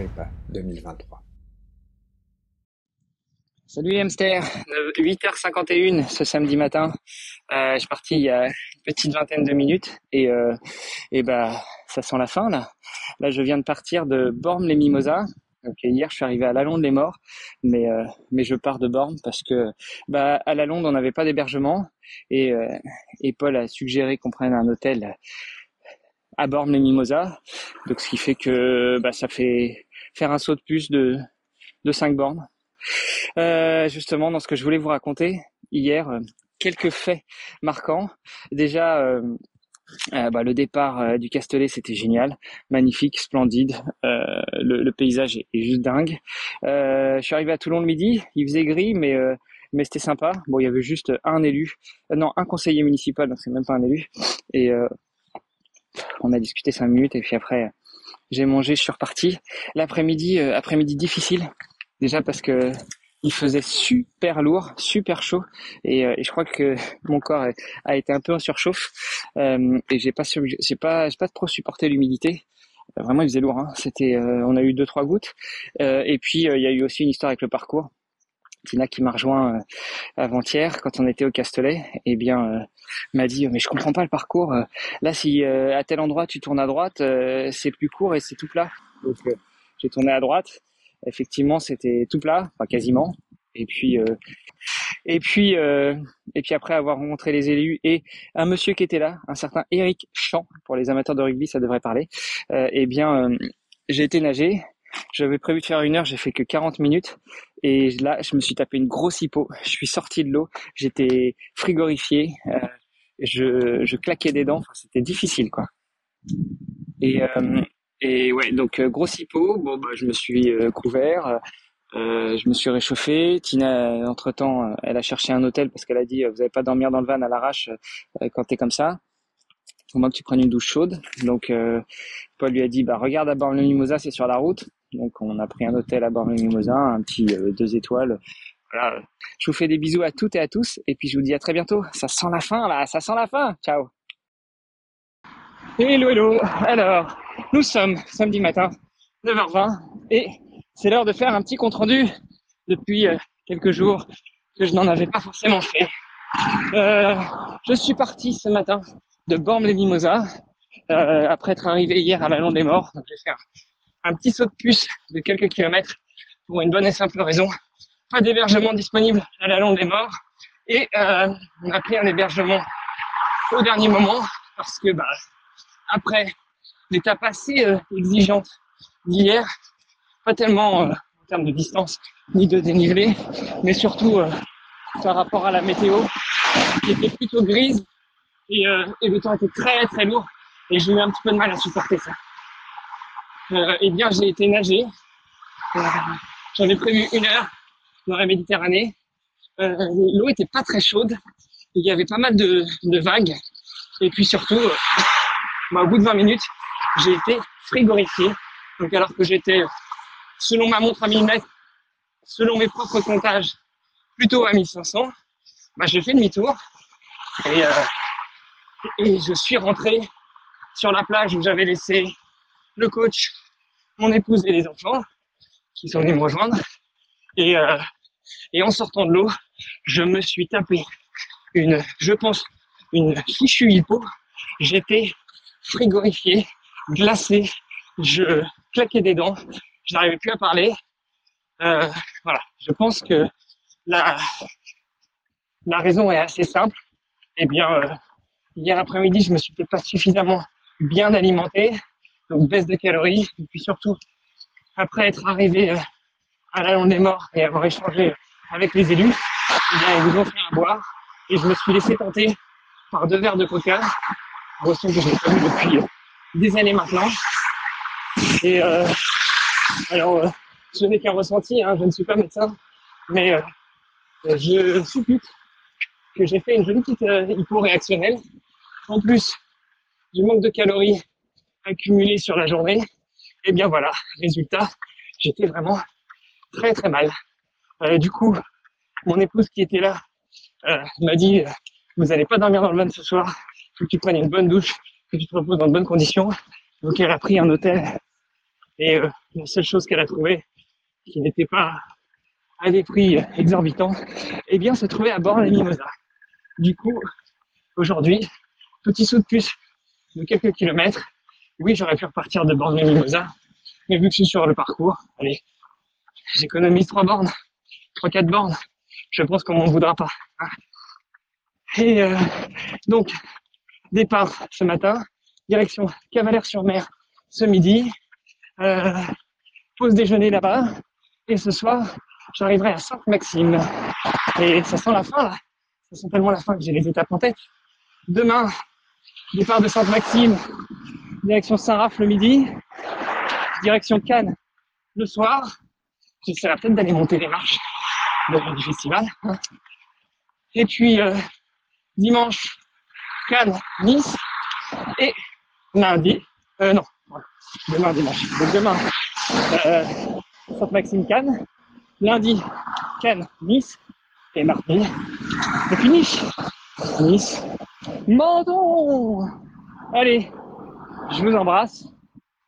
Agrippa 2023. Salut hamster, 8h51 ce samedi matin. Euh, je suis parti il y a une petite vingtaine de minutes et euh, bah ça sent la fin là. Là je viens de partir de Bormes les Mimosas. Donc hier je suis arrivé à La Londe les Morts, mais euh, mais je pars de Bormes parce que bah à La Londe on n'avait pas d'hébergement et Paul a suggéré qu'on prenne un hôtel à Borne les Mimosas. Donc ce qui fait que bah, ça fait faire un saut de plus de, de 5 bornes. Euh, justement, dans ce que je voulais vous raconter hier, euh, quelques faits marquants. Déjà, euh, euh bah, le départ du Castellet, c'était génial, magnifique, splendide. Le, le, paysage est, juste dingue. je suis arrivé à Toulon le midi, il faisait gris, mais mais c'était sympa. Bon, il y avait juste un élu, non, un conseiller municipal, donc c'est même pas un élu. Et on a discuté cinq minutes et puis après j'ai mangé, je suis reparti. L'après-midi, euh, après-midi difficile. Déjà parce que il faisait super lourd, super chaud, et, euh, je crois que mon corps a, été un peu en surchauffe. Euh, et j'ai pas, j'ai pas, j'ai pas trop supporté l'humidité. Vraiment, il faisait lourd. Hein. C'était, on a eu deux trois gouttes. et puis il y a eu aussi une histoire avec le parcours. Tina qui m'a rejoint euh, avant-hier quand on était au Castellet, eh bien euh, m'a dit mais je comprends pas le parcours. Euh, là si à tel endroit tu tournes à droite, c'est plus court et c'est tout plat. Donc j'ai tourné à droite. Effectivement, c'était tout plat, pas quasiment. Et puis et puis et puis après avoir rencontré les élus et un monsieur qui était là, un certain Eric Champ pour les amateurs de rugby, ça devrait parler. eh bien j'ai été nager j'avais prévu de faire une heure, j'ai fait que 40 minutes. Et là, je me suis tapé une grosse hypo. Je suis sorti de l'eau, j'étais frigorifié, euh, je, claquais des dents. C'était difficile, quoi. Et, euh, ouais, donc euh, grosse hypo. Bon, bah, je me suis euh, couvert. Je me suis réchauffé. Tina, entre temps, elle a cherché un hôtel parce qu'elle a dit vous n'allez pas dormir dans le van à l'arrache quand t'es comme ça. Au moins que tu prennes une douche chaude. Donc Paul lui a dit bah regarde à bord le Mimosa, c'est sur la route. Donc on a pris un hôtel à Bormes-les-Mimosins, un petit euh, deux étoiles. Voilà. Je vous fais des bisous à toutes et à tous, et puis je vous dis à très bientôt. Ça sent la fin là, ça sent la fin. Ciao. Hello hello. Alors, nous sommes samedi matin, 9h20, et c'est l'heure de faire un petit compte rendu depuis euh, quelques jours que je n'en avais pas forcément fait. Euh, je suis parti ce matin de Bormes-les-Mimosas après être arrivé hier à la Londe des Morts. Donc, je vais faire un petit saut de puce de quelques kilomètres pour une bonne et simple raison. Pas d'hébergement disponible à la longue des morts. Et euh, on a pris un hébergement au dernier moment parce que bah, après l'étape assez euh, exigeante d'hier, pas tellement euh, en termes de distance ni de dénivelé, mais surtout euh, par rapport à la météo qui était plutôt grise et, et le temps était très très lourd et j'ai eu un petit peu de mal à supporter ça euh, eh bien, j'ai été nager. Euh, J'avais prévu une heure dans la Méditerranée. Euh, L'eau était pas très chaude. Il y avait pas mal de, vagues. Et puis surtout, euh, bah, au bout de 20 minutes, j'ai été frigorifié. Donc alors que j'étais, selon ma montre à 1000 mètres, selon mes propres comptages, plutôt à 1500, bah, j'ai fait demi-tour. Et, et je suis rentré sur la plage où j'avais laissé le coach, mon épouse et les enfants qui sont venus me rejoindre. Et, euh, et en sortant de l'eau, je me suis tapé une, je pense, une fichue hypo. J'étais frigorifié, glacé, je claquais des dents, je n'arrivais plus à parler. Euh, voilà, je pense que la, la raison est assez simple. Eh bien, euh, hier après-midi, je me suis peut-être pas suffisamment bien alimenté donc baisse de calories, et puis surtout, après être arrivé euh, à la des Morts et avoir échangé avec les élus, eh ils nous ont fait à boire, et je me suis laissé tenter par deux verres de coca, boisson que pas vu depuis euh, des années maintenant. Et euh, alors, euh, je n'ai qu'un ressenti, hein, je ne suis pas médecin, mais je suppute que j'ai fait une jolie petite hypo-réactionnelle. En plus du manque de calories accumulées sur la journée, et bien voilà, résultat, j'étais vraiment très très mal. Euh, du coup, mon épouse qui était là euh, m'a dit vous n'allez pas dormir dans le van ce soir, faut que tu prennes une bonne douche, que tu te reposes dans de bonnes conditions. Donc elle a pris un hôtel et euh, la seule chose qu'elle a trouvée qui n'était pas à des prix exorbitants, eh bien se trouvait à bord les Mimosas. Du coup, aujourd'hui, petit saut de puce de quelques kilomètres. Oui, j'aurais pu repartir de bord les Mimosas, mais vu que je suis sur le parcours, allez, j'économise trois bornes, trois quatre bornes. Je pense qu'on m'en voudra pas. Et euh, donc, départ ce matin, direction Cavalère-sur-Mer ce midi, euh, pause déjeuner là-bas, et ce soir, j'arriverai à Sainte-Maxime. Et ça sent la fin ça sent tellement la fin que j'ai les étapes en tête. Demain, départ de Sainte-Maxime, direction Saint-Raph le midi, direction Cannes le soir. J'essaierai peut-être d'aller monter les marches de- du festival. Et puis euh, dimanche, Cannes, Nice. Et lundi, euh, non, demain dimanche. Donc demain, euh, Sainte-Maxime, Cannes. Lundi, Cannes, Nice. Et mardi, on finit. Nice, Menton. Allez, je vous embrasse.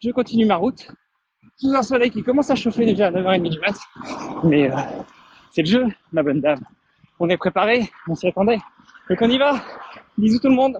Je continue ma route. Sous un soleil qui commence à chauffer déjà à 9h30 du mat. Mais euh, c'est le jeu, ma bonne dame. On est préparé, on s'y attendait. Donc on y va. Bisous tout le monde.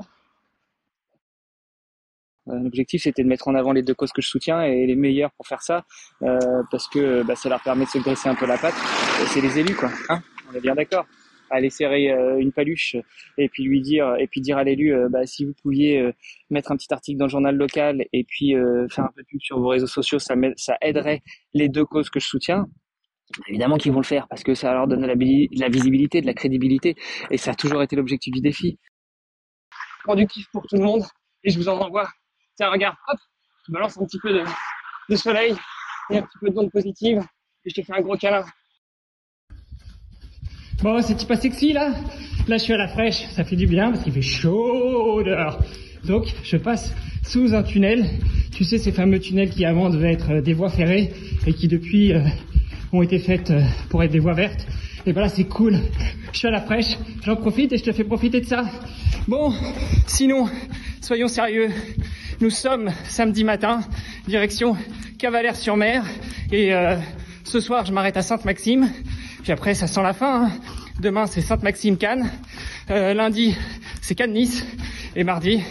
Euh, L'objectif c'était de mettre en avant les deux causes que je soutiens et les meilleurs pour faire ça euh, parce que bah, ça leur permet de se graisser un peu la patte. Et C'est les élus quoi, hein on est bien d'accord. Aller serrer euh, une paluche et puis lui dire et puis dire à l'élu euh, bah, si vous pouviez euh, mettre un petit article dans le journal local et puis faire un peu de pub sur vos réseaux sociaux, ça, ça aiderait les deux causes que je soutiens. Évidemment qu'ils vont le faire parce que ça leur donne de la visibilité, de la crédibilité et ça a toujours été l'objectif du défi. Productif pour tout le monde et je vous en envoie. Tiens, regarde, hop, je balance un petit peu de, de soleil et un petit peu d'onde positive et je te fais un gros câlin. Bon, c'est pas sexy là Là, je suis à la fraîche, ça fait du bien parce qu'il fait chaud. Donc, je passe sous un tunnel. Tu sais, ces fameux tunnels qui avant devaient être euh, des voies ferrées et qui depuis euh, ont été faites euh, pour être des voies vertes. Et voilà, c'est cool. Je suis à la fraîche, j'en profite et je te fais profiter de ça. Bon, sinon, soyons sérieux. Nous sommes samedi matin, direction Cavalère-sur-Mer. Et ce soir, je m'arrête à Sainte-Maxime. Puis après, ça sent la fin. hein. Demain, c'est Sainte-Maxime-Cannes. Euh, lundi, c'est Cannes-Nice. Et mardi,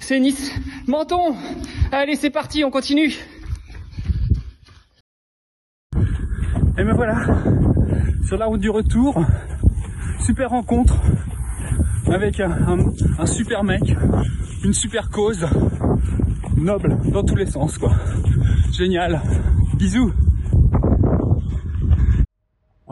c'est Nice-Menton. Allez, c'est parti, on continue. Et me voilà sur la route du retour. Super rencontre avec un, un- un super mec, une super cause, noble dans tous les sens quoi. Génial. Bisous.